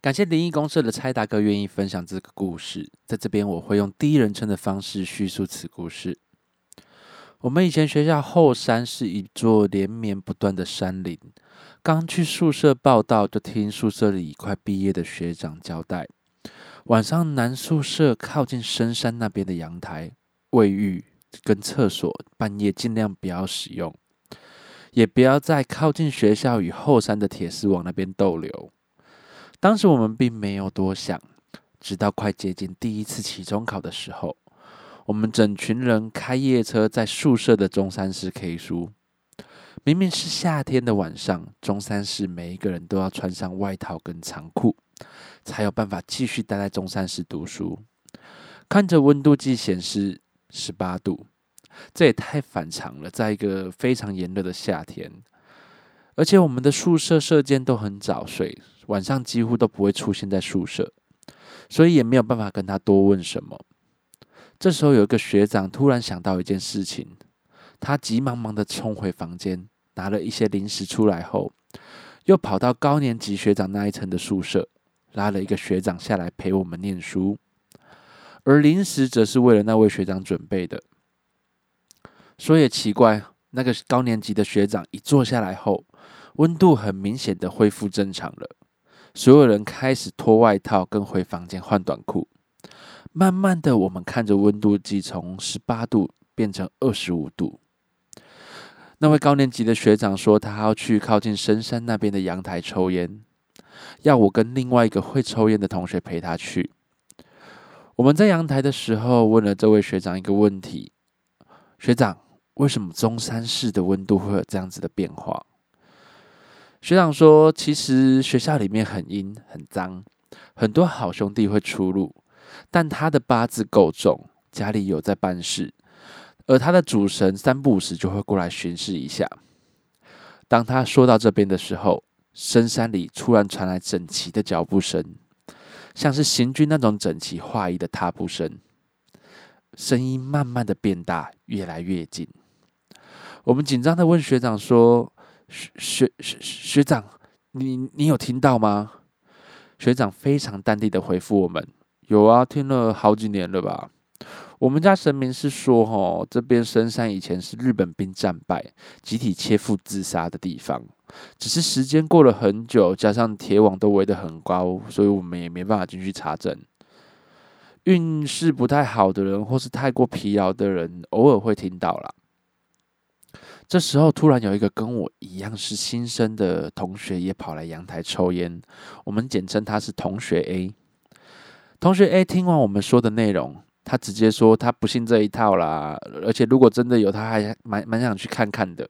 感谢灵异公社的蔡大哥愿意分享这个故事，在这边我会用第一人称的方式叙述此故事。我们以前学校后山是一座连绵不断的山林。刚去宿舍报道，就听宿舍里快毕业的学长交代，晚上男宿舍靠近深山那边的阳台、卫浴跟厕所，半夜尽量不要使用，也不要在靠近学校与后山的铁丝网那边逗留。当时我们并没有多想，直到快接近第一次期中考的时候，我们整群人开夜车在宿舍的中山市 K 书。明明是夏天的晚上，中山市每一个人都要穿上外套跟长裤，才有办法继续待在中山市读书。看着温度计显示十八度，这也太反常了，在一个非常炎热的夏天。而且我们的宿舍舍监都很早睡，晚上几乎都不会出现在宿舍，所以也没有办法跟他多问什么。这时候有一个学长突然想到一件事情，他急忙忙的冲回房间，拿了一些零食出来后，又跑到高年级学长那一层的宿舍，拉了一个学长下来陪我们念书，而零食则是为了那位学长准备的。说也奇怪，那个高年级的学长一坐下来后。温度很明显的恢复正常了，所有人开始脱外套，跟回房间换短裤。慢慢的，我们看着温度计从十八度变成二十五度。那位高年级的学长说，他要去靠近深山那边的阳台抽烟，要我跟另外一个会抽烟的同学陪他去。我们在阳台的时候，问了这位学长一个问题：学长，为什么中山市的温度会有这样子的变化？学长说：“其实学校里面很阴很脏，很多好兄弟会出入，但他的八字够重，家里有在办事，而他的主神三不五时就会过来巡视一下。当他说到这边的时候，深山里突然传来整齐的脚步声，像是行军那种整齐划一的踏步声，声音慢慢的变大，越来越近。我们紧张的问学长说。”学学学学长，你你有听到吗？学长非常淡定的回复我们：有啊，听了好几年了吧。我们家神明是说，哦，这边深山以前是日本兵战败、集体切腹自杀的地方，只是时间过了很久，加上铁网都围得很高，所以我们也没办法进去查证。运势不太好的人，或是太过疲劳的人，偶尔会听到啦。这时候，突然有一个跟我一样是新生的同学也跑来阳台抽烟，我们简称他是同学 A。同学 A 听完我们说的内容，他直接说他不信这一套啦，而且如果真的有，他还蛮蛮想去看看的。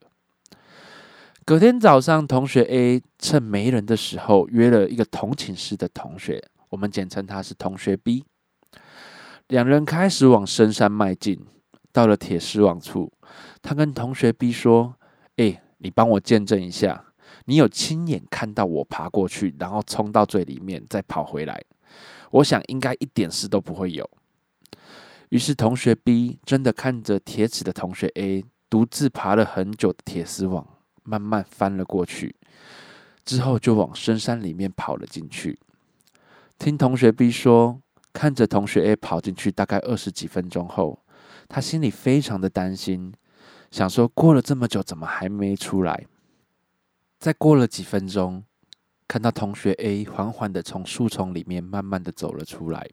隔天早上，同学 A 趁没人的时候约了一个同寝室的同学，我们简称他是同学 B。两人开始往深山迈进，到了铁丝网处。他跟同学 B 说：“哎，你帮我见证一下，你有亲眼看到我爬过去，然后冲到最里面，再跑回来。我想应该一点事都不会有。”于是同学 B 真的看着铁齿的同学 A 独自爬了很久的铁丝网，慢慢翻了过去，之后就往深山里面跑了进去。听同学 B 说，看着同学 A 跑进去，大概二十几分钟后，他心里非常的担心。想说过了这么久，怎么还没出来？再过了几分钟，看到同学 A 缓缓的从树丛里面慢慢的走了出来，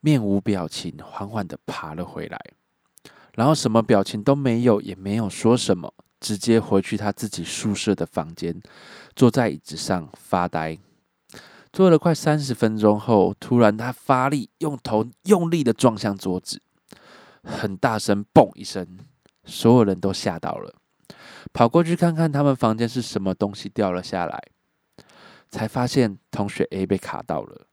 面无表情，缓缓的爬了回来，然后什么表情都没有，也没有说什么，直接回去他自己宿舍的房间，坐在椅子上发呆。坐了快三十分钟后，突然他发力，用头用力的撞向桌子，很大声，嘣一声。所有人都吓到了，跑过去看看他们房间是什么东西掉了下来，才发现同学 A 被卡到了，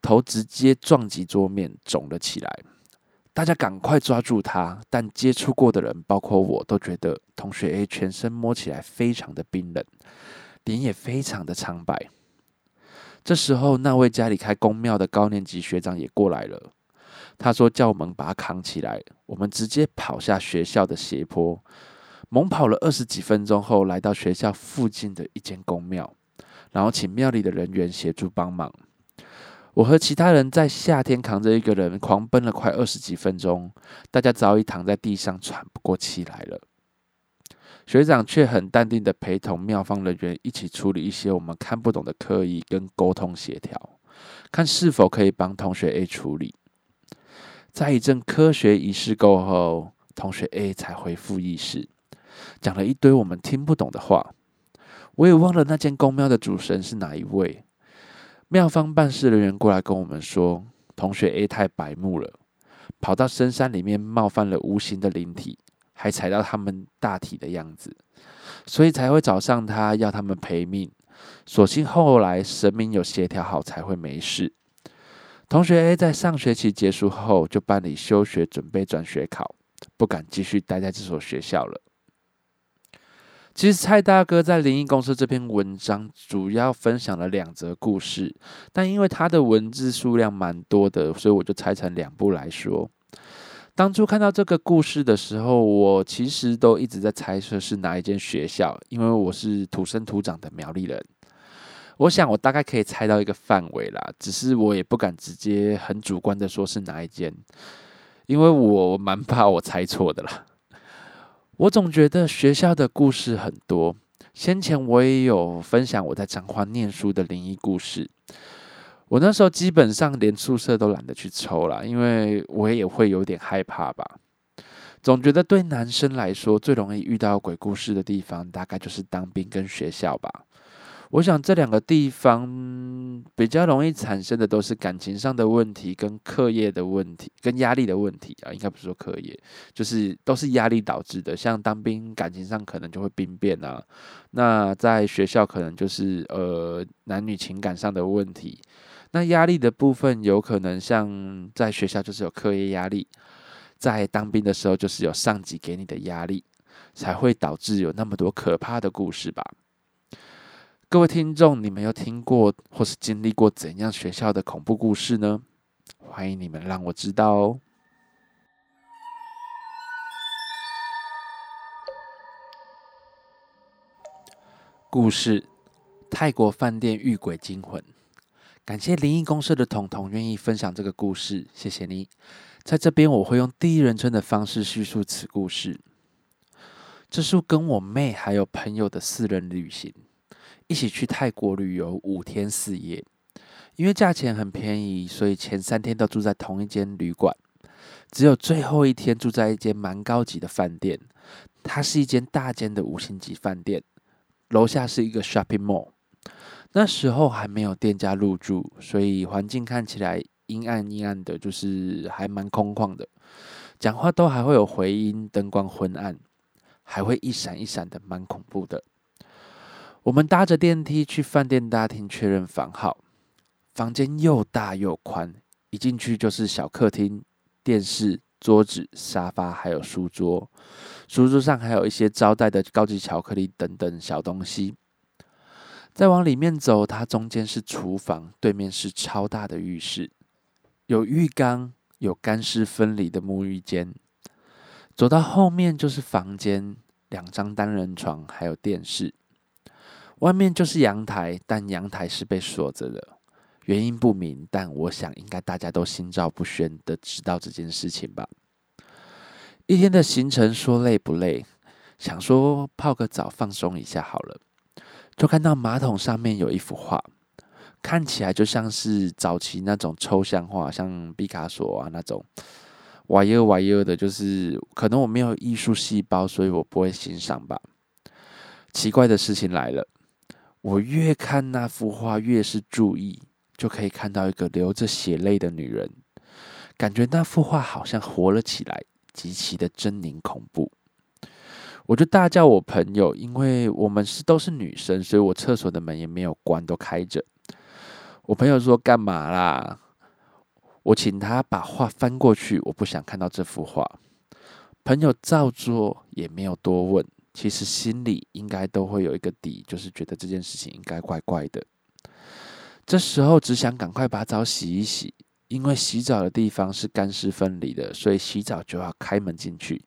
头直接撞击桌面，肿了起来，大家赶快抓住他！但接触过的人，包括我都觉得同学 A 全身摸起来非常的冰冷，脸也非常的苍白。这时候，那位家里开公庙的高年级学长也过来了。他说：“叫我们把他扛起来。”我们直接跑下学校的斜坡，猛跑了二十几分钟后，来到学校附近的一间公庙，然后请庙里的人员协助帮忙。我和其他人在夏天扛着一个人狂奔了快二十几分钟，大家早已躺在地上喘不过气来了。学长却很淡定的陪同庙方人员一起处理一些我们看不懂的刻意跟沟通协调，看是否可以帮同学 A 处理。在一阵科学仪式过后，同学 A 才恢复意识，讲了一堆我们听不懂的话。我也忘了那间公庙的主神是哪一位。庙方办事人员过来跟我们说，同学 A 太白目了，跑到深山里面冒犯了无形的灵体，还踩到他们大体的样子，所以才会找上他要他们赔命。所幸后来神明有协调好，才会没事。同学 A 在上学期结束后就办理休学，准备转学考，不敢继续待在这所学校了。其实蔡大哥在灵异公司这篇文章主要分享了两则故事，但因为他的文字数量蛮多的，所以我就拆成两部来说。当初看到这个故事的时候，我其实都一直在猜测是哪一间学校，因为我是土生土长的苗栗人。我想我大概可以猜到一个范围啦，只是我也不敢直接很主观的说是哪一间，因为我蛮怕我猜错的啦。我总觉得学校的故事很多。先前我也有分享我在彰化念书的灵异故事。我那时候基本上连宿舍都懒得去抽了，因为我也会有点害怕吧。总觉得对男生来说最容易遇到鬼故事的地方，大概就是当兵跟学校吧。我想这两个地方比较容易产生的都是感情上的问题，跟课业的问题，跟压力的问题啊，应该不是说课业，就是都是压力导致的。像当兵，感情上可能就会兵变啊；那在学校可能就是呃男女情感上的问题。那压力的部分有可能像在学校就是有课业压力，在当兵的时候就是有上级给你的压力，才会导致有那么多可怕的故事吧。各位听众，你们有听过或是经历过怎样学校的恐怖故事呢？欢迎你们让我知道哦。故事：泰国饭店遇鬼惊魂。感谢灵异公社的彤彤愿意分享这个故事，谢谢你。在这边，我会用第一人称的方式叙述此故事。这是跟我妹还有朋友的私人旅行。一起去泰国旅游五天四夜，因为价钱很便宜，所以前三天都住在同一间旅馆，只有最后一天住在一间蛮高级的饭店。它是一间大间的五星级饭店，楼下是一个 shopping mall。那时候还没有店家入住，所以环境看起来阴暗阴暗的，就是还蛮空旷的。讲话都还会有回音，灯光昏暗，还会一闪一闪的，蛮恐怖的。我们搭着电梯去饭店大厅确认房号，房间又大又宽，一进去就是小客厅、电视、桌子、沙发，还有书桌。书桌上还有一些招待的高级巧克力等等小东西。再往里面走，它中间是厨房，对面是超大的浴室，有浴缸，有干湿分离的沐浴间。走到后面就是房间，两张单人床，还有电视。外面就是阳台，但阳台是被锁着的，原因不明。但我想，应该大家都心照不宣的知道这件事情吧。一天的行程，说累不累？想说泡个澡放松一下好了，就看到马桶上面有一幅画，看起来就像是早期那种抽象画，像毕卡索啊那种，哇耶哇耶的，就是可能我没有艺术细胞，所以我不会欣赏吧。奇怪的事情来了。我越看那幅画，越是注意，就可以看到一个流着血泪的女人，感觉那幅画好像活了起来，极其的狰狞恐怖。我就大叫我朋友，因为我们是都是女生，所以我厕所的门也没有关，都开着。我朋友说：“干嘛啦？”我请他把画翻过去，我不想看到这幅画。朋友照做，也没有多问。其实心里应该都会有一个底，就是觉得这件事情应该怪怪的。这时候只想赶快把澡洗一洗，因为洗澡的地方是干湿分离的，所以洗澡就要开门进去。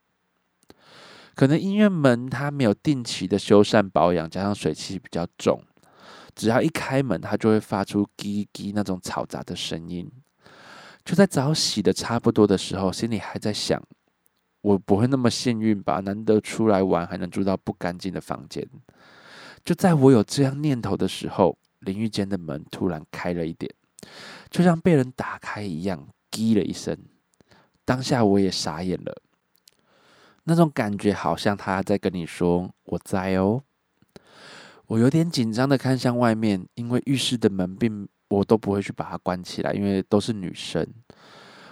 可能因为门它没有定期的修缮保养，加上水汽比较重，只要一开门，它就会发出“叽叽”那种嘈杂的声音。就在澡洗的差不多的时候，心里还在想。我不会那么幸运吧？难得出来玩，还能住到不干净的房间。就在我有这样念头的时候，淋浴间的门突然开了一点，就像被人打开一样，滴了一声。当下我也傻眼了，那种感觉好像他在跟你说“我在哦”。我有点紧张的看向外面，因为浴室的门并我都不会去把它关起来，因为都是女生，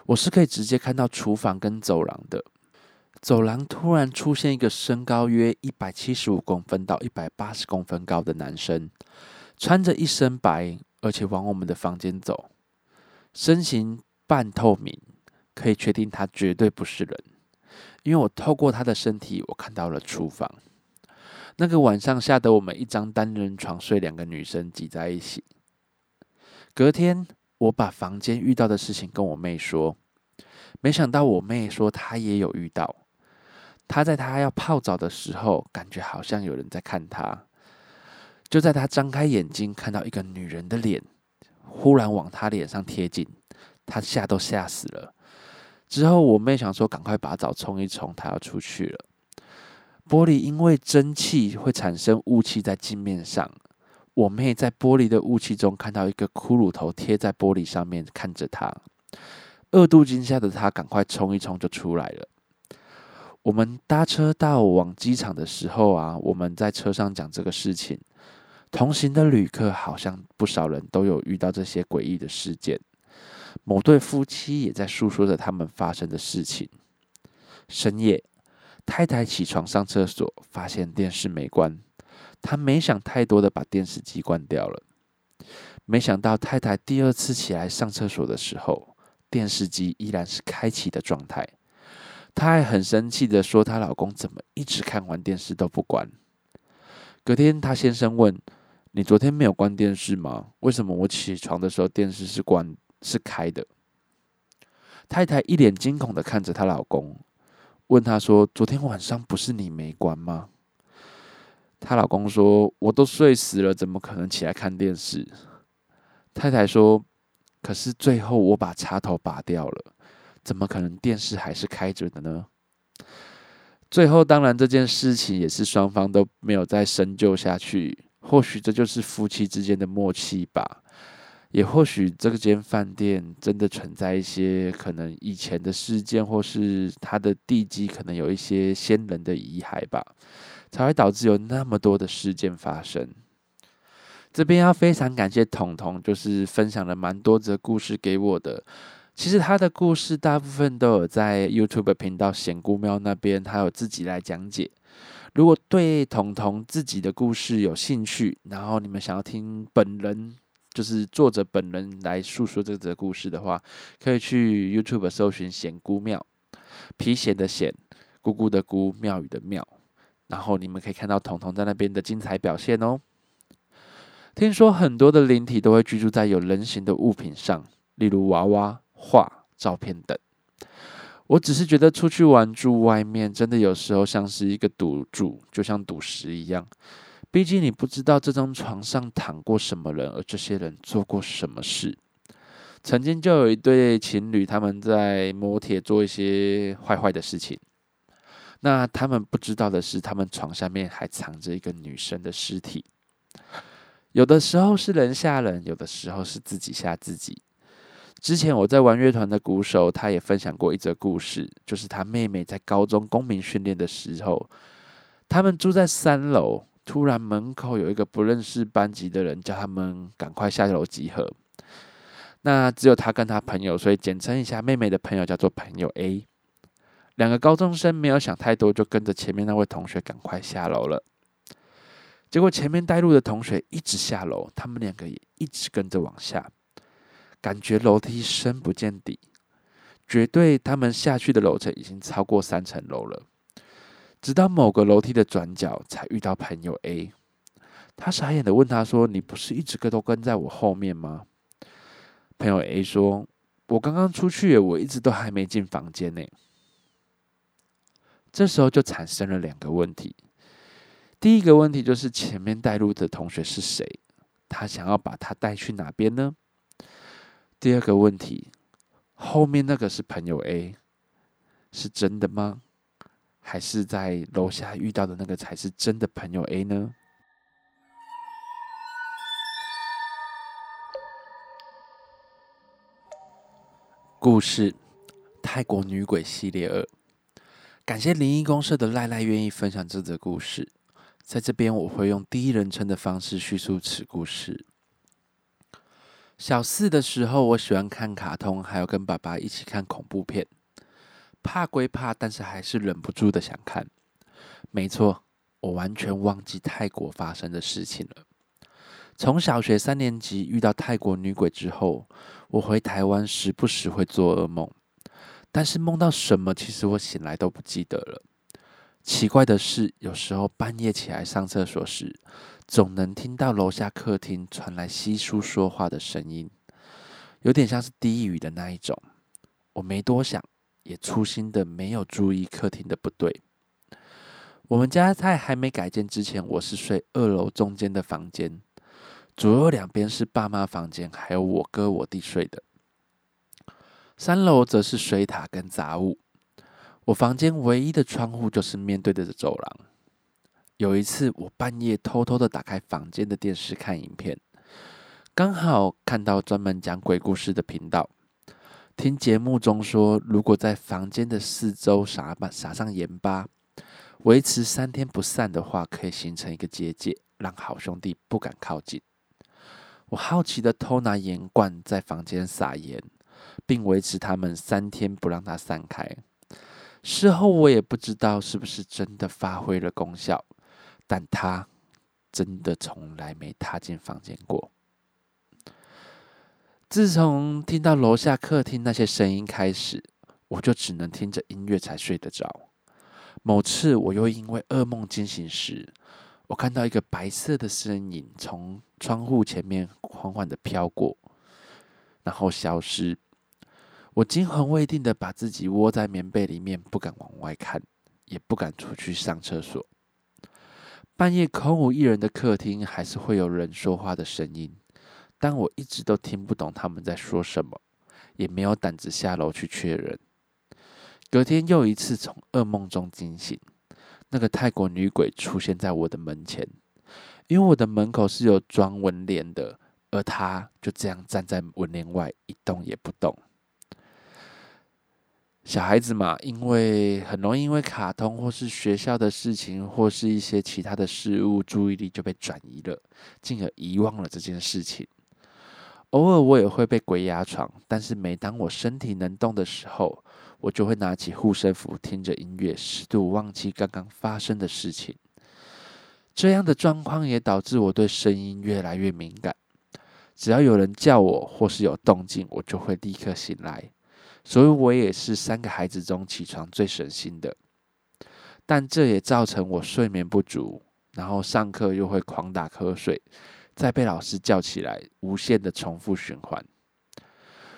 我是可以直接看到厨房跟走廊的。走廊突然出现一个身高约一百七十五公分到一百八十公分高的男生，穿着一身白，而且往我们的房间走，身形半透明，可以确定他绝对不是人，因为我透过他的身体，我看到了厨房。那个晚上吓得我们一张单人床睡两个女生挤在一起。隔天，我把房间遇到的事情跟我妹说，没想到我妹说她也有遇到。他在他要泡澡的时候，感觉好像有人在看他。就在他张开眼睛，看到一个女人的脸，忽然往他脸上贴近，他吓都吓死了。之后我妹想说，赶快把澡冲一冲，她要出去了。玻璃因为蒸汽会产生雾气在镜面上，我妹在玻璃的雾气中看到一个骷髅头贴在玻璃上面看着她，二度惊吓的她赶快冲一冲就出来了。我们搭车到往机场的时候啊，我们在车上讲这个事情。同行的旅客好像不少人都有遇到这些诡异的事件。某对夫妻也在诉说着他们发生的事情。深夜，太太起床上厕所，发现电视没关，她没想太多的把电视机关掉了。没想到太太第二次起来上厕所的时候，电视机依然是开启的状态。她还很生气的说：“她老公怎么一直看完电视都不关？”隔天，她先生问：“你昨天没有关电视吗？为什么我起床的时候电视是关是开的？”太太一脸惊恐的看着她老公，问他说：“昨天晚上不是你没关吗？”她老公说：“我都睡死了，怎么可能起来看电视？”太太说：“可是最后我把插头拔掉了。”怎么可能电视还是开着的呢？最后，当然这件事情也是双方都没有再深究下去。或许这就是夫妻之间的默契吧，也或许这间饭店真的存在一些可能以前的事件，或是它的地基可能有一些先人的遗骸吧，才会导致有那么多的事件发生。这边要非常感谢彤彤，就是分享了蛮多则故事给我的。其实他的故事大部分都有在 YouTube 频道显姑喵那边，他有自己来讲解。如果对彤彤自己的故事有兴趣，然后你们想要听本人，就是作者本人来诉说这则故事的话，可以去 YouTube 搜寻显姑庙，皮鞋的显，姑姑的姑，庙宇的庙，然后你们可以看到彤彤在那边的精彩表现哦。听说很多的灵体都会居住在有人形的物品上，例如娃娃。画、照片等，我只是觉得出去玩住外面，真的有时候像是一个赌注，就像赌石一样。毕竟你不知道这张床上躺过什么人，而这些人做过什么事。曾经就有一对情侣，他们在摩铁做一些坏坏的事情。那他们不知道的是，他们床下面还藏着一个女生的尸体。有的时候是人吓人，有的时候是自己吓自己。之前我在玩乐团的鼓手，他也分享过一则故事，就是他妹妹在高中公民训练的时候，他们住在三楼，突然门口有一个不认识班级的人，叫他们赶快下楼集合。那只有他跟他朋友，所以简称一下，妹妹的朋友叫做朋友 A。两个高中生没有想太多，就跟着前面那位同学赶快下楼了。结果前面带路的同学一直下楼，他们两个也一直跟着往下。感觉楼梯深不见底，绝对他们下去的楼层已经超过三层楼了。直到某个楼梯的转角，才遇到朋友 A。他傻眼的问他说：“你不是一直都跟在我后面吗？”朋友 A 说：“我刚刚出去，我一直都还没进房间呢。”这时候就产生了两个问题。第一个问题就是前面带路的同学是谁？他想要把他带去哪边呢？第二个问题，后面那个是朋友 A，是真的吗？还是在楼下遇到的那个才是真的朋友 A 呢？故事《泰国女鬼系列二》，感谢灵异公社的赖赖愿意分享这则故事。在这边，我会用第一人称的方式叙述此故事。小四的时候，我喜欢看卡通，还有跟爸爸一起看恐怖片。怕归怕，但是还是忍不住的想看。没错，我完全忘记泰国发生的事情了。从小学三年级遇到泰国女鬼之后，我回台湾时不时会做噩梦，但是梦到什么，其实我醒来都不记得了。奇怪的是，有时候半夜起来上厕所时，总能听到楼下客厅传来稀疏说话的声音，有点像是低语的那一种。我没多想。也粗心的没有注意客厅的不对。我们家在还没改建之前，我是睡二楼中间的房间，左右两边是爸妈房间，还有我哥我弟睡的。三楼则是水塔跟杂物。我房间唯一的窗户就是面对着走廊。有一次，我半夜偷偷的打开房间的电视看影片，刚好看到专门讲鬼故事的频道。听节目中说，如果在房间的四周撒把撒上盐巴，维持三天不散的话，可以形成一个结界，让好兄弟不敢靠近。我好奇的偷拿盐罐在房间撒盐，并维持他们三天不让它散开。事后我也不知道是不是真的发挥了功效，但他真的从来没踏进房间过。自从听到楼下客厅那些声音开始，我就只能听着音乐才睡得着。某次我又因为噩梦惊醒时，我看到一个白色的身影从窗户前面缓缓的飘过，然后消失。我惊魂未定的把自己窝在棉被里面，不敢往外看，也不敢出去上厕所。半夜空无一人的客厅，还是会有人说话的声音。但我一直都听不懂他们在说什么，也没有胆子下楼去确认。隔天又一次从噩梦中惊醒，那个泰国女鬼出现在我的门前，因为我的门口是有装门帘的，而她就这样站在门帘外一动也不动。小孩子嘛，因为很容易因为卡通或是学校的事情，或是一些其他的事物，注意力就被转移了，进而遗忘了这件事情。偶尔我也会被鬼压床，但是每当我身体能动的时候，我就会拿起护身符，听着音乐，试图忘记刚刚发生的事情。这样的状况也导致我对声音越来越敏感，只要有人叫我或是有动静，我就会立刻醒来。所以我也是三个孩子中起床最省心的，但这也造成我睡眠不足，然后上课又会狂打瞌睡。再被老师叫起来，无限的重复循环。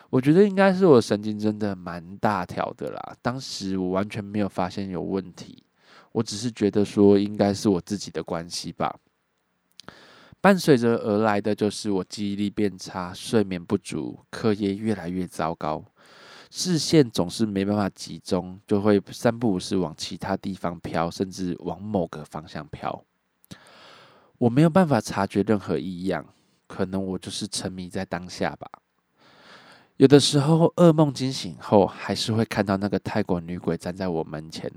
我觉得应该是我神经真的蛮大条的啦。当时我完全没有发现有问题，我只是觉得说应该是我自己的关系吧。伴随着而来的就是我记忆力变差，睡眠不足，课业越来越糟糕，视线总是没办法集中，就会三不五时往其他地方飘，甚至往某个方向飘。我没有办法察觉任何异样，可能我就是沉迷在当下吧。有的时候噩梦惊醒后，还是会看到那个泰国女鬼站在我门前，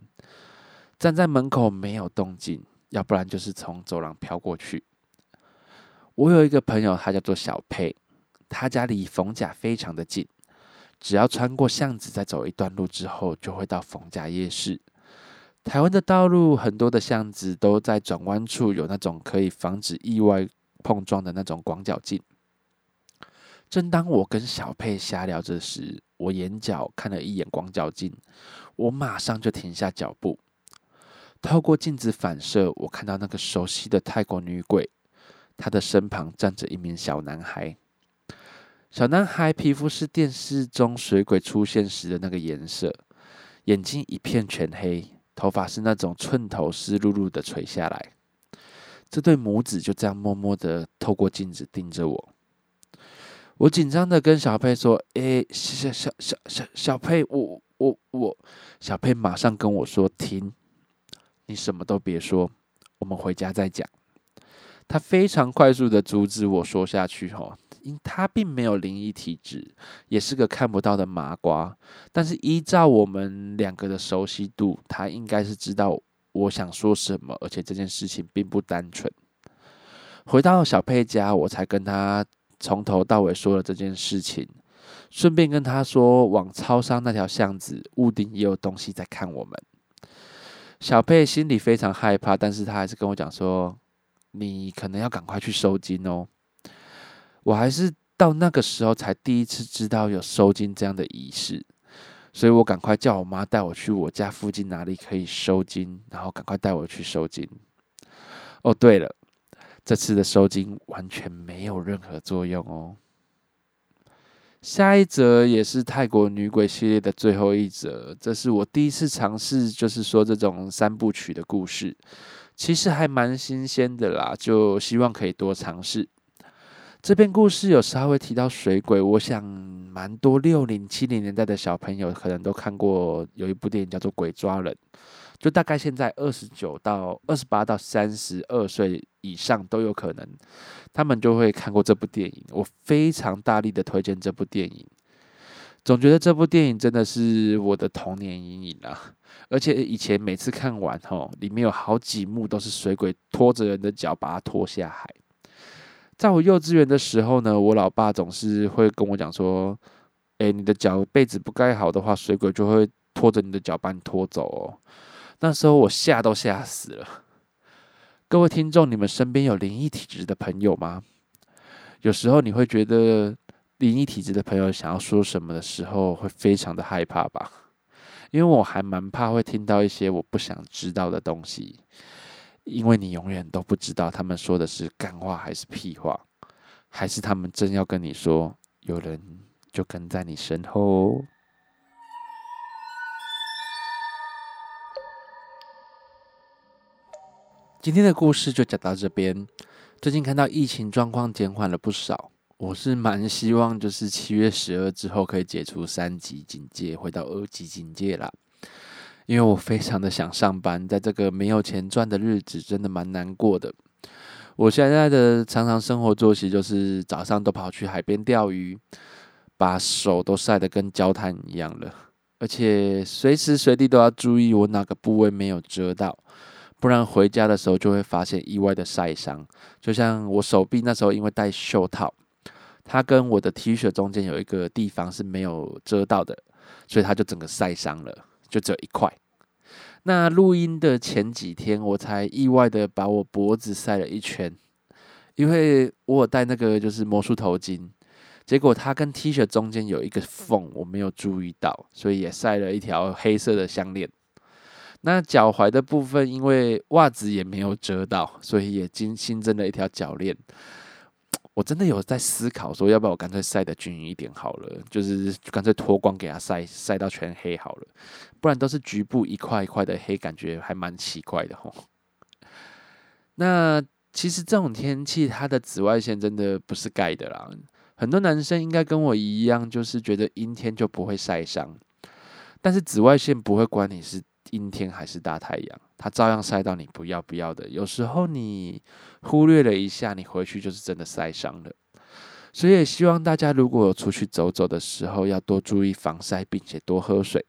站在门口没有动静，要不然就是从走廊飘过去。我有一个朋友，他叫做小佩，他家离逢甲非常的近，只要穿过巷子，再走一段路之后，就会到逢甲夜市。台湾的道路很多的巷子都在转弯处有那种可以防止意外碰撞的那种广角镜。正当我跟小佩瞎聊着时，我眼角看了一眼广角镜，我马上就停下脚步。透过镜子反射，我看到那个熟悉的泰国女鬼，她的身旁站着一名小男孩。小男孩皮肤是电视中水鬼出现时的那个颜色，眼睛一片全黑，头发是那种寸头湿漉漉的垂下来。这对母子就这样默默的透过镜子盯着我。我紧张的跟小佩说：“诶，小小小小小佩，我我我。”小佩马上跟我说：“停，你什么都别说，我们回家再讲。”他非常快速的阻止我说下去。吼，他并没有灵异体质，也是个看不到的麻瓜。但是依照我们两个的熟悉度，他应该是知道我想说什么，而且这件事情并不单纯。回到小佩家，我才跟他。从头到尾说了这件事情，顺便跟他说，往超商那条巷子屋顶也有东西在看我们。小佩心里非常害怕，但是他还是跟我讲说：“你可能要赶快去收金哦。”我还是到那个时候才第一次知道有收金这样的仪式，所以我赶快叫我妈带我去我家附近哪里可以收金，然后赶快带我去收金。哦，对了。这次的收金完全没有任何作用哦。下一则也是泰国女鬼系列的最后一则，这是我第一次尝试，就是说这种三部曲的故事，其实还蛮新鲜的啦，就希望可以多尝试。这篇故事有稍微提到水鬼，我想蛮多六零七零年代的小朋友可能都看过，有一部电影叫做《鬼抓人》。就大概现在二十九到二十八到三十二岁以上都有可能，他们就会看过这部电影。我非常大力的推荐这部电影，总觉得这部电影真的是我的童年阴影啊！而且以前每次看完吼，里面有好几幕都是水鬼拖着人的脚把他拖下海。在我幼稚园的时候呢，我老爸总是会跟我讲说：“哎，你的脚被子不盖好的话，水鬼就会拖着你的脚把你拖走哦。”那时候我吓都吓死了。各位听众，你们身边有灵异体质的朋友吗？有时候你会觉得灵异体质的朋友想要说什么的时候，会非常的害怕吧？因为我还蛮怕会听到一些我不想知道的东西，因为你永远都不知道他们说的是干话还是屁话，还是他们真要跟你说，有人就跟在你身后。今天的故事就讲到这边。最近看到疫情状况减缓了不少，我是蛮希望就是七月十二之后可以解除三级警戒，回到二级警戒啦。因为我非常的想上班，在这个没有钱赚的日子，真的蛮难过的。我现在的常常生活作息就是早上都跑去海边钓鱼，把手都晒得跟焦炭一样了，而且随时随地都要注意我哪个部位没有遮到。不然回家的时候就会发现意外的晒伤，就像我手臂那时候因为戴袖套，它跟我的 T 恤中间有一个地方是没有遮到的，所以它就整个晒伤了，就只有一块。那录音的前几天，我才意外的把我脖子晒了一圈，因为我有戴那个就是魔术头巾，结果它跟 T 恤中间有一个缝，我没有注意到，所以也晒了一条黑色的项链。那脚踝的部分，因为袜子也没有遮到，所以也新新增了一条脚链。我真的有在思考，说要不要我干脆晒的均匀一点好了，就是干脆脱光给它晒，晒到全黑好了。不然都是局部一块一块的黑，感觉还蛮奇怪的吼。那其实这种天气，它的紫外线真的不是盖的啦。很多男生应该跟我一样，就是觉得阴天就不会晒伤，但是紫外线不会管你是。阴天还是大太阳，它照样晒到你不要不要的。有时候你忽略了一下，你回去就是真的晒伤了。所以也希望大家如果出去走走的时候，要多注意防晒，并且多喝水，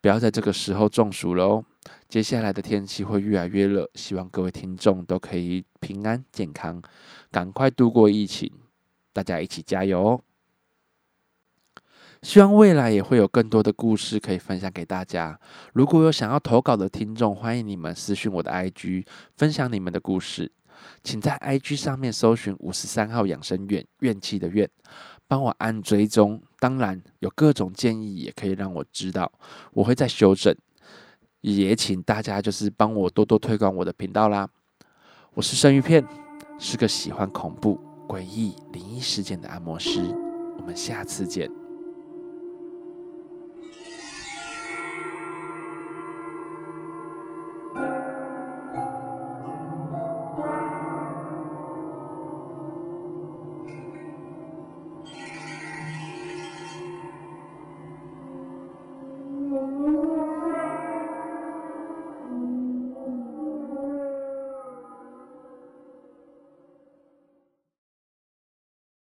不要在这个时候中暑了哦。接下来的天气会越来越热，希望各位听众都可以平安健康，赶快度过疫情，大家一起加油哦！希望未来也会有更多的故事可以分享给大家。如果有想要投稿的听众，欢迎你们私讯我的 IG，分享你们的故事。请在 IG 上面搜寻五十三号养生院，怨气的怨，帮我按追踪。当然，有各种建议也可以让我知道，我会再修正。也请大家就是帮我多多推广我的频道啦。我是生鱼片，是个喜欢恐怖、诡异、灵异事件的按摩师。我们下次见。